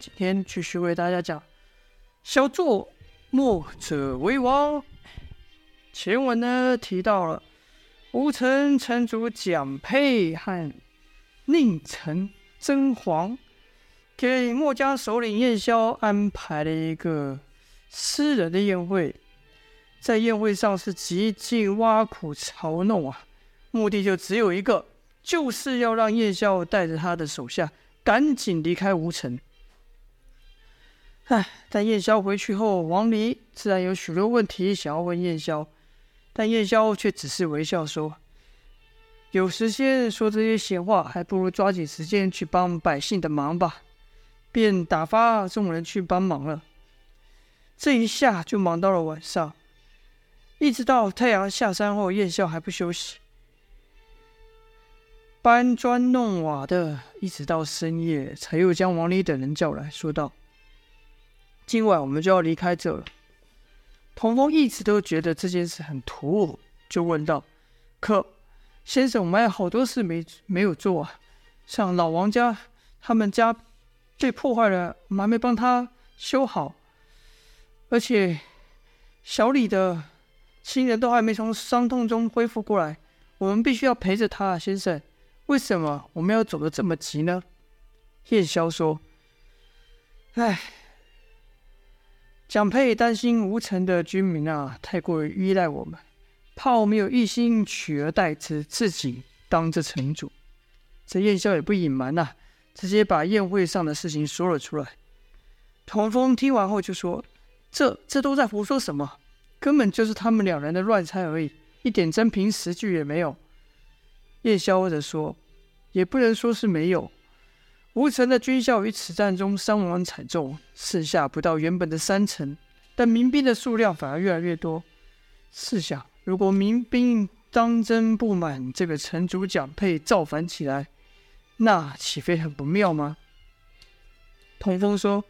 今天继续为大家讲“小作墨者为王”。前文呢提到了吴城城主蒋佩和宁城曾黄给墨家首领燕萧安排了一个私人的宴会，在宴会上是极尽挖苦嘲弄啊，目的就只有一个，就是要让燕萧带着他的手下赶紧离开吴城。唉，但燕萧回去后，王离自然有许多问题想要问燕萧，但燕萧却只是微笑说：“有时间说这些闲话，还不如抓紧时间去帮百姓的忙吧。”便打发众人去帮忙了。这一下就忙到了晚上，一直到太阳下山后，燕萧还不休息，搬砖弄瓦的，一直到深夜，才又将王离等人叫来说道。今晚我们就要离开这了。童风一直都觉得这件事很突兀，就问道：“可先生，我们还有好多事没没有做啊，像老王家他们家被破坏了，我们还没帮他修好，而且小李的亲人都还没从伤痛中恢复过来，我们必须要陪着他，先生。为什么我们要走得这么急呢？”燕霄说：“唉。”蒋佩担心吴城的居民啊，太过于依赖我们，怕我们有一心取而代之，自己当这城主。这燕萧也不隐瞒呐、直接把宴会上的事情说了出来。童风听完后就说：“这这都在胡说什么？根本就是他们两人的乱猜而已，一点真凭实据也没有。”燕萧则说：“也不能说是没有。”吴城的军校于此战中伤亡惨重，剩下不到原本的三成，但民兵的数量反而越来越多。试想，如果民兵当真不满这个城主蒋佩造反起来，那岂非很不妙吗？童风说：“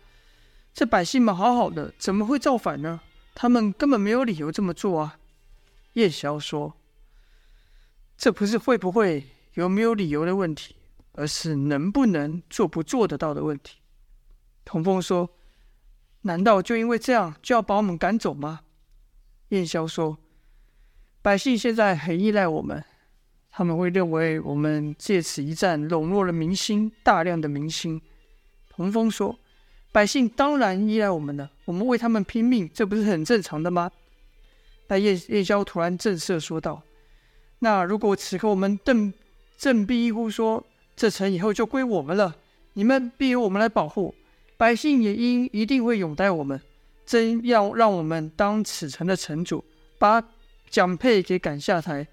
这百姓们好好的，怎么会造反呢？他们根本没有理由这么做啊。”叶萧说：“这不是会不会、有没有理由的问题。”而是能不能做不做得到的问题。童风说：“难道就因为这样就要把我们赶走吗？”燕萧说：“百姓现在很依赖我们，他们会认为我们借此一战笼络了民心，大量的民心。”童风说：“百姓当然依赖我们了，我们为他们拼命，这不是很正常的吗？”但燕燕萧突然正色说道：“那如果此刻我们振振臂一呼说，”这城以后就归我们了，你们必由我们来保护，百姓也应一定会拥戴我们。真要让我们当此城的城主，把蒋佩给赶下台，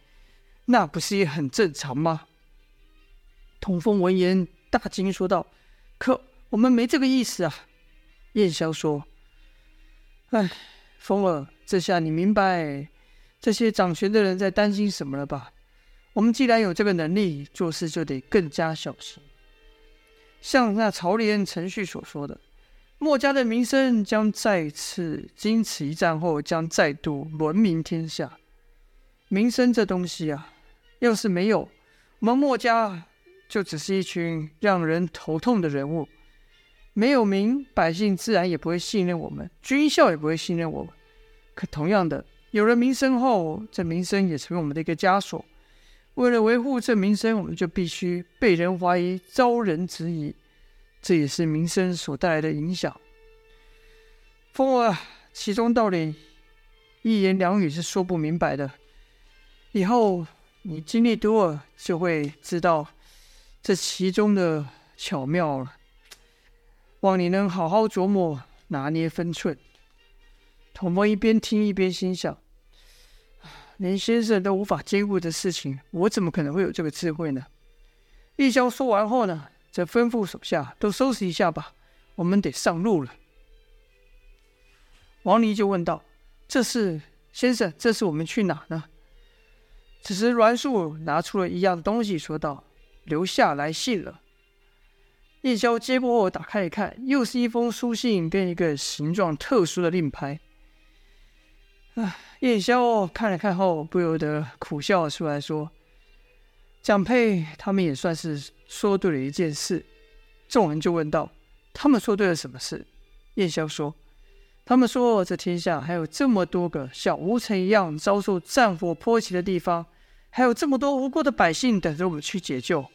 那不是也很正常吗？童风闻言大惊，说道：“可我们没这个意思啊。”燕萧说：“哎，风儿，这下你明白这些掌权的人在担心什么了吧？”我们既然有这个能力，做事就得更加小心。像那曹廉程旭所说的，墨家的名声将再次经此一战后将再度闻名天下。名声这东西啊，要是没有，我们墨家就只是一群让人头痛的人物。没有名，百姓自然也不会信任我们，军校也不会信任我们。可同样的，有了名声后，这名声也成为我们的一个枷锁。为了维护这名声，我们就必须被人怀疑、遭人质疑，这也是名声所带来的影响。风儿，其中道理一言两语是说不明白的。以后你经历多了，就会知道这其中的巧妙了。望你能好好琢磨，拿捏分寸。童风一边听一边心想。连先生都无法兼顾的事情，我怎么可能会有这个智慧呢？燕萧说完后呢，则吩咐手下都收拾一下吧，我们得上路了。王离就问道：“这是先生，这是我们去哪呢？”此时栾树拿出了一样东西，说道：“留下来信了。”燕萧接过后打开一看，又是一封书信跟一个形状特殊的令牌。唉！燕萧看了看后，不由得苦笑出来，说：“蒋佩他们也算是说对了一件事。”众人就问道：“他们说对了什么事？燕霄说：“他们说这天下还有这么多个像吴城一样遭受战火波及的地方，还有这么多无辜的百姓等着我们去解救。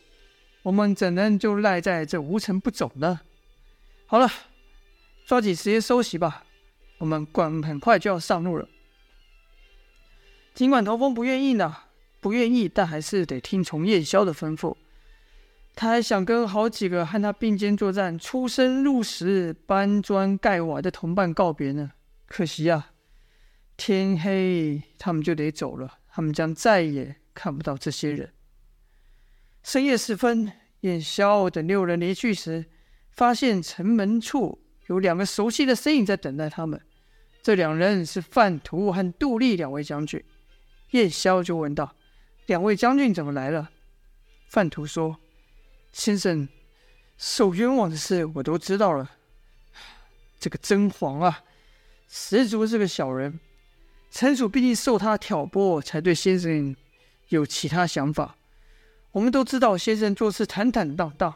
我们怎能就赖在这吴城不走呢？”好了，抓紧时间收拾吧，我们管很快就要上路了。尽管童风不愿意呢，不愿意，但还是得听从燕霄的吩咐。他还想跟好几个和他并肩作战、出生入死、搬砖盖瓦的同伴告别呢。可惜啊，天黑他们就得走了，他们将再也看不到这些人。深夜时分，燕霄等六人离去时，发现城门处有两个熟悉的身影在等待他们。这两人是范图和杜立两位将军。燕霄就问道：“两位将军怎么来了？”范图说：“先生受冤枉的事我都知道了。这个甄嬛啊，十足是个小人。城主毕竟受他挑拨，才对先生有其他想法。我们都知道先生做事坦坦荡荡，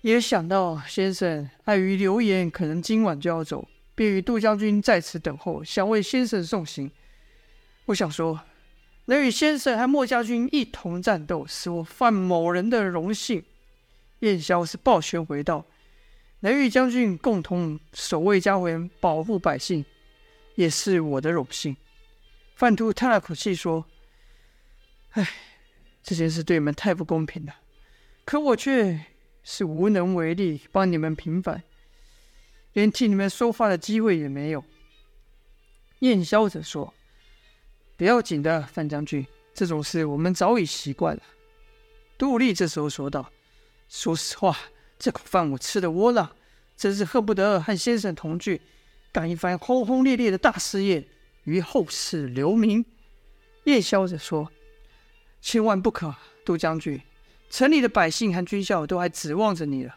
也想到先生碍于流言，可能今晚就要走，便与杜将军在此等候，想为先生送行。”我想说，能与先生和莫将军一同战斗，是我范某人的荣幸。燕霄是抱拳回道：“能与将军共同守卫家园，保护百姓，也是我的荣幸。”范图叹了口气说：“唉，这件事对你们太不公平了，可我却是无能为力，帮你们平反，连替你们说话的机会也没有。”燕霄则说。不要紧的，范将军，这种事我们早已习惯了。杜立这时候说道：“说实话，这口饭我吃的窝囊，真是恨不得和先生同去，干一番轰轰烈烈的大事业，于后世留名。”叶萧着说：“千万不可，杜将军，城里的百姓和军校都还指望着你了。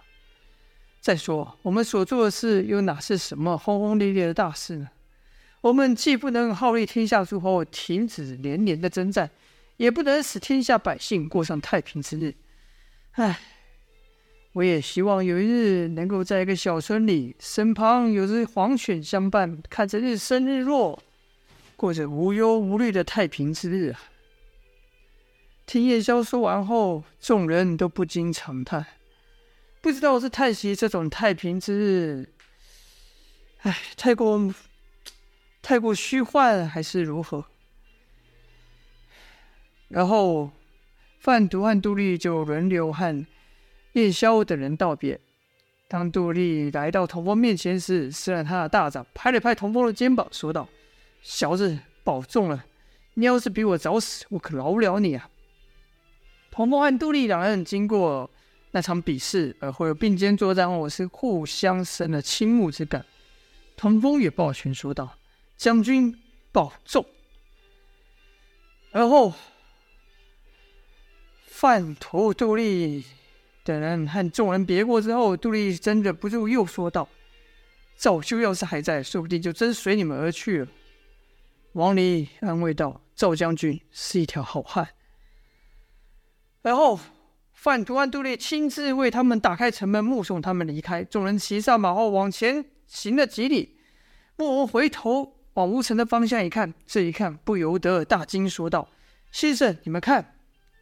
再说，我们所做的事又哪是什么轰轰烈烈的大事呢？”我们既不能号令天下诸侯停止连年的征战，也不能使天下百姓过上太平之日。唉，我也希望有一日能够在一个小村里，身旁有只黄犬相伴，看着日升日落，过着无忧无虑的太平之日啊！听夜宵说完后，众人都不禁长叹，不知道是叹息这种太平之日，唉，太过。太过虚幻还是如何？然后范毒和杜立就轮流和燕霄等人道别。当杜立来到童风面前时，伸了他的大掌，拍了拍童风的肩膀，说道：“小子，保重了！你要是比我早死，我可饶不了你啊！”童风和杜立两人经过那场比试，而后又并肩作战后，是互相生了倾慕之感。童风也抱拳说道。将军保重。然后，范图、杜立等人和众人别过之后，杜立真忍不住又说道：“赵修要是还在，说不定就真随你们而去了。”王离安慰道：“赵将军是一条好汉。”然后，范图和杜立亲自为他们打开城门，目送他们离开。众人骑上马后往前行了几里，莫回头。往吴城的方向一看，这一看不由得大惊，说道：“先生，你们看！”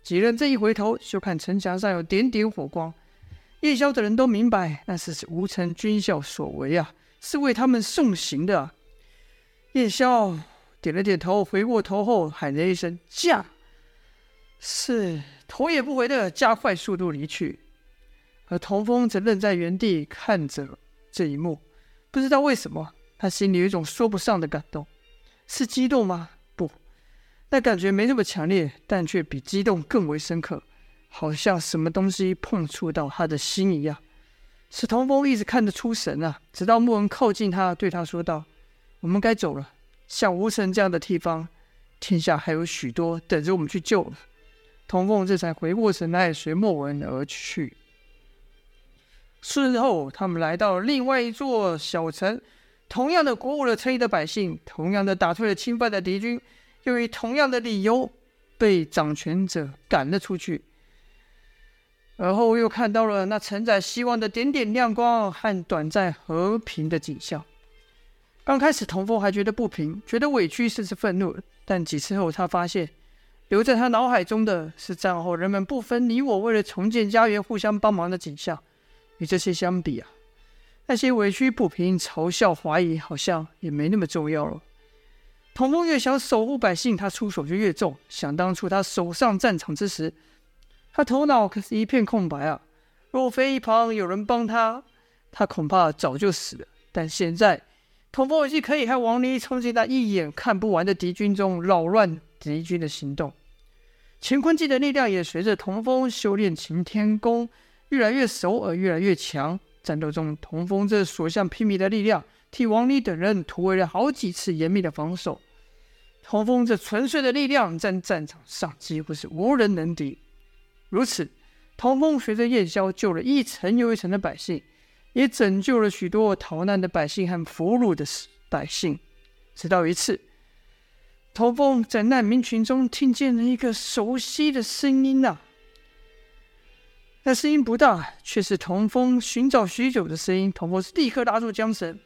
几人这一回头，就看城墙上有点点火光。夜宵的人都明白，那是吴城军校所为啊，是为他们送行的。夜宵点了点头，回过头后喊了一声“驾”，是头也不回的加快速度离去。而童风则愣在原地看着这一幕，不知道为什么。他心里有一种说不上的感动，是激动吗？不，那感觉没那么强烈，但却比激动更为深刻，好像什么东西碰触到他的心一样。史童风一直看得出神啊，直到莫文靠近他，对他说道：“我们该走了。像吴城这样的地方，天下还有许多等着我们去救了。”童风这才回过神来，随莫文而去。事后，他们来到了另外一座小城。同样的鼓舞了城里的百姓，同样的打退了侵犯的敌军，又以同样的理由被掌权者赶了出去。而后又看到了那承载希望的点点亮光和短暂和平的景象。刚开始，童风还觉得不平，觉得委屈，甚至愤怒。但几次后，他发现留在他脑海中的是战后人们不分你我，为了重建家园互相帮忙的景象。与这些相比啊，那些委屈、不平、嘲笑、怀疑，好像也没那么重要了。童风越想守护百姓，他出手就越重。想当初他守上战场之时，他头脑可是一片空白啊！若非一旁有人帮他，他恐怕早就死了。但现在，童风已经可以和王离冲进那一眼看不完的敌军中，扰乱敌军的行动。乾坤镜的力量也随着童风修炼擎天功越来越熟而越来越强。战斗中，童风这所向披靡的力量，替王离等人突围了好几次严密的防守。童风这纯粹的力量，在战场上几乎是无人能敌。如此，童风随着夜宵救了一层又一层的百姓，也拯救了许多逃难的百姓和俘虏的百姓。直到一次，童风在难民群中听见了一个熟悉的声音呐、那声音不大，却是童风寻找许久的声音。童风是立刻拉住缰绳，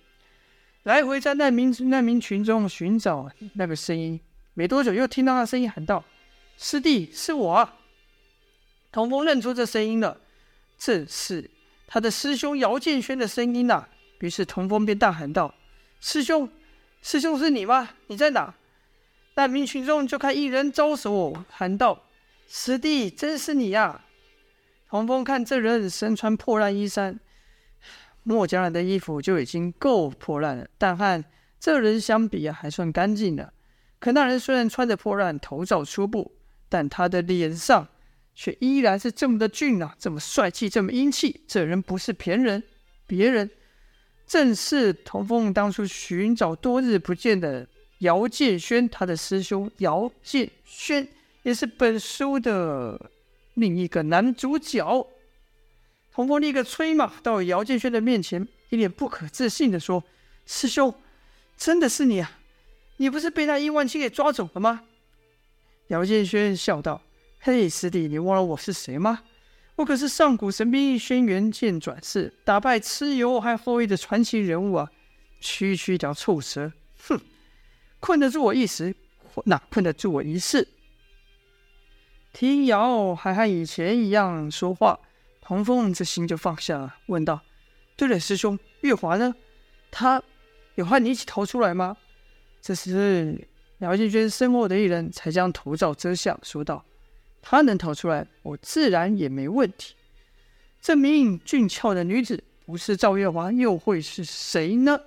来回在难民难民群中寻找那个声音。没多久，又听到那声音喊道：“师弟，是我！”童风认出这声音了，这是他的师兄姚建轩的声音呐、于是童风便大喊道：“师兄，师兄是你吗？你在哪？”难民群众就看一人招手喊道：“师弟，真是你呀、啊！”童风看这人身穿破烂衣衫，墨家人的衣服就已经够破烂了，但和这人相比啊，还算干净的。可那人虽然穿着破烂，头罩粗布，但他的脸上……却依然是这么的俊啊，这么帅气，这么英气。这人不是别人，别人正是童风当初寻找多日不见的姚建轩，他的师兄姚建轩，也是本书的另一个男主角。童风立刻催马到姚建轩的面前，一脸不可置信地说：“师兄，真的是你啊！你不是被那亿万青给抓走了吗？”姚建轩笑道。嘿，师弟，你忘了我是谁吗？我可是上古神兵轩辕剑转世，打败蚩尤还后羿的传奇人物啊！区区一条臭蛇，哼，困得住我一时，哪困得住我一世？听姚还和以前一样说话，童风这心就放下了，问道：“对了，师兄，月华呢？他有和你一起逃出来吗？”这时，姚建轩身后的一人才将头罩遮下，说道。他能逃出来，我自然也没问题。这名俊俏的女子不是赵月华，又会是谁呢？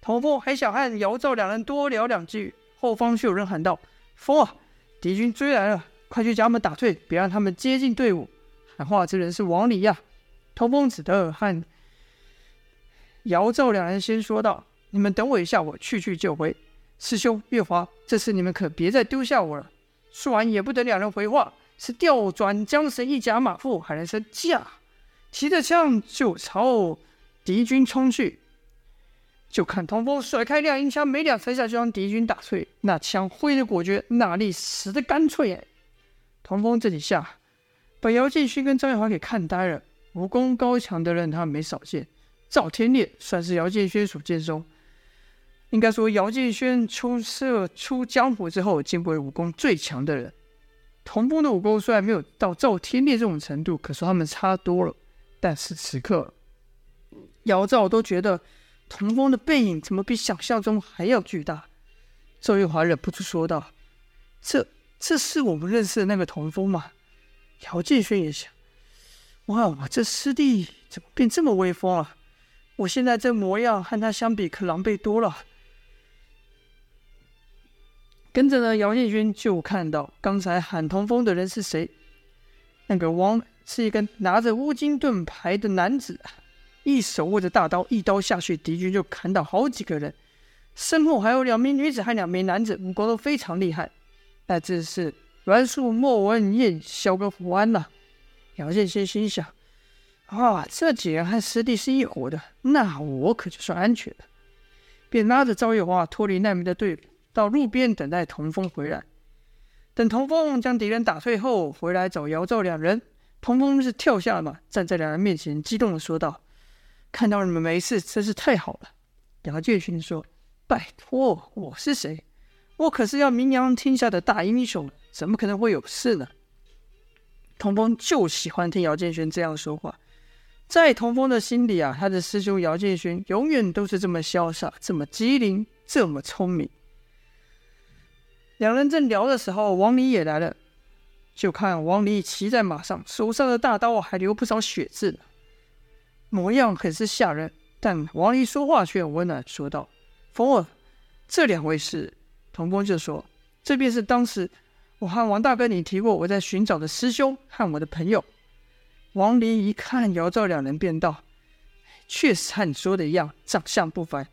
童风还想和姚赵两人多聊两句，后方却有人喊道：“风啊，敌军追来了，快去将他们打退，别让他们接近队伍。”喊话之人是王离呀。通风只得和姚赵两人先说道：“你们等我一下，我去去就回。”师兄月华，这次你们可别再丢下我了。说完也不等两人回话。是调转缰绳，一夹马腹，喊了声“驾”，提着枪就朝敌军冲去。就看通风甩开亮银枪，没两三下就将敌军打退。那枪挥得果决，那力使得干脆。童风这几下把姚建勋跟张玉华给看呆了。武功高强的人他没少见，赵天烈算是姚建勋所见中，应该说姚建勋出色出江湖之后，见过武功最强的人。童风的武功虽然没有到赵天烈这种程度，可是他们差多了。但是此刻，姚赵都觉得童风的背影怎么比想象中还要巨大。赵玉华忍不住说道：“这这是我们认识的那个童风吗？”姚建勋也想：“哇，我这师弟怎么变这么威风了？我现在这模样和他相比，可狼狈多了。”跟着呢，姚建军就看到刚才喊童风的人是谁？那个王是一个拿着乌金盾牌的男子，一手握着大刀，一刀下去，敌军就砍倒好几个人。身后还有两名女子和两名男子，武功都非常厉害。那这是栾树、莫文艳、萧跟胡安呐。姚建军心想：啊，这几人和师弟是一伙的，那我可就算安全了。便拉着赵月华脱离难民的队伍。到路边等待童风回来。等童风将敌人打退后，回来找姚赵两人。童风是跳下了马，站在两人面前，激动的说道：“看到你们没事，真是太好了。”姚建勋说：“拜托，我是谁？我可是要名扬天下的大英雄，怎么可能会有事呢？”童风就喜欢听姚建勋这样说话。在童风的心里啊，他的师兄姚建勋永远都是这么潇洒、这么机灵、这么聪明。两人正聊的时候，王离也来了。就看王离骑在马上，手上的大刀还流不少血渍呢，模样很是吓人。但王离说话却很温暖，说道：“风儿，这两位是？”童风就说：“这便是当时我和王大哥你提过我在寻找的师兄和我的朋友。”王离一看姚赵两人，便道：“确实和你说的一样，长相不凡。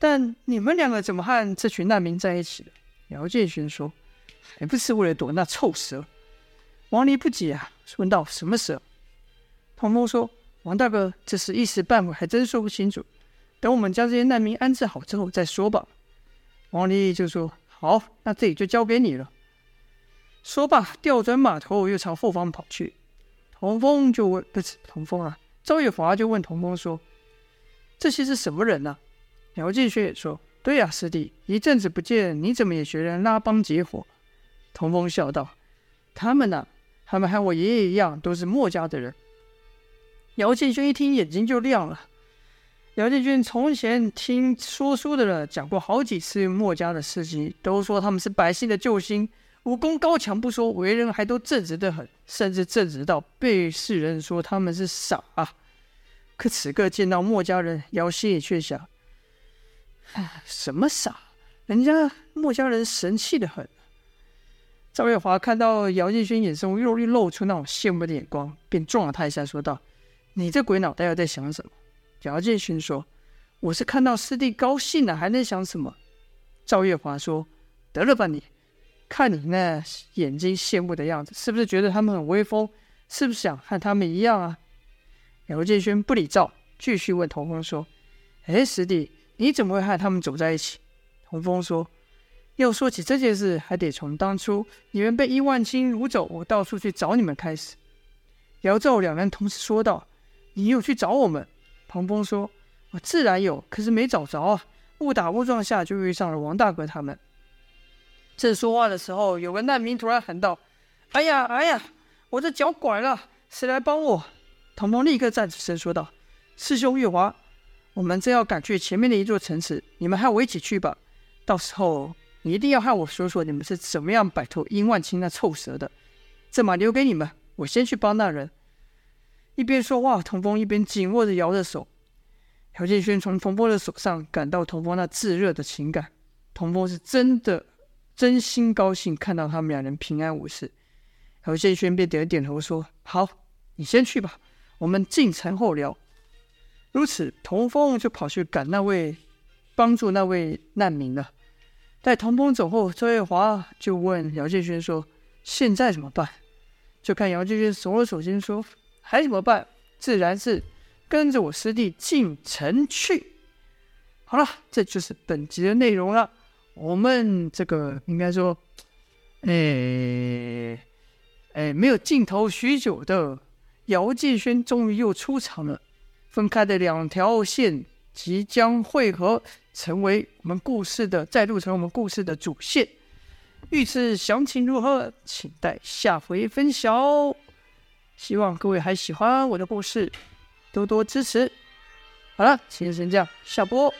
但你们两个怎么和这群难民在一起的？”姚建勋说：“还不是为了躲那臭蛇。”王离不解啊，问道：“什么蛇？”童风说：“王大哥，这事一时半会还真说不清楚，等我们将这些难民安置好之后再说吧。”王离就说：“好，那这里就交给你了。”说罢，调转马头又朝后方跑去。童风就问：“不是童风啊？”赵月华就问童风说：“这些是什么人呢、啊？”姚建勋也说：“对呀、师弟，一阵子不见，你怎么也学人拉帮结伙？”童风笑道：“他们呢、啊？”他们和我爷爷一样，都是墨家的人。姚建勋一听，眼睛就亮了。姚建军从前听说书的人讲过好几次墨家的事迹，都说他们是百姓的救星，武功高强不说，为人还都正直的很，甚至正直到被世人说他们是傻啊。可此刻见到墨家人，姚心里却想：什么傻？人家墨家人神气的很。赵月华看到姚建勋眼中又露出那种羡慕的眼光，便撞了他一下，说道：“你这鬼脑袋又在想什么？”姚建勋说：“我是看到师弟高兴了，还能想什么？”赵月华说：“得了吧你，看你那眼睛羡慕的样子，是不是觉得他们很威风？是不是想和他们一样啊？”姚建勋不理赵，继续问童风说：“哎，师弟，你怎么会和他们走在一起？”童风说。要说起这件事，还得从当初你们被伊万青掳走，我到处去找你们开始。姚赵两人同时说道：“你有去找我们？”童风说：“我自然有，可是没找着啊。误打误撞下就遇上了王大哥他们。”正说话的时候，有个难民突然喊道：“哎呀，哎呀，我的脚拐了，谁来帮我？”童风立刻站起身说道：“师兄月华，我们正要赶去前面的一座城池，你们和我一起去吧，到时候。”你一定要和我说说你们是怎么样摆脱殷万青那臭蛇的。这马留给你们，我先去帮那人。一边说话，童风一边紧握着姚的手。姚建轩从童风的手上感到童风那炙热的情感。童风是真的真心高兴看到他们两人平安无事。姚建轩便点了点头说：“好，你先去吧，我们进城后聊。”如此，童风就跑去赶那位帮助那位难民了。待童风走后，周月华就问姚建轩说：“现在怎么办？”就看姚建轩耸了耸肩说：“还怎么办？自然是跟着我师弟进城去。”好了，这就是本集的内容了。我们这个应该说，哎哎，没有镜头许久的姚建勋终于又出场了，分开的两条线即将汇合。成为我们故事的，再度成为我们故事的主线。欲知详情如何，请待下回分晓。希望各位还喜欢我的故事，多多支持。好了，今天先这样，下播。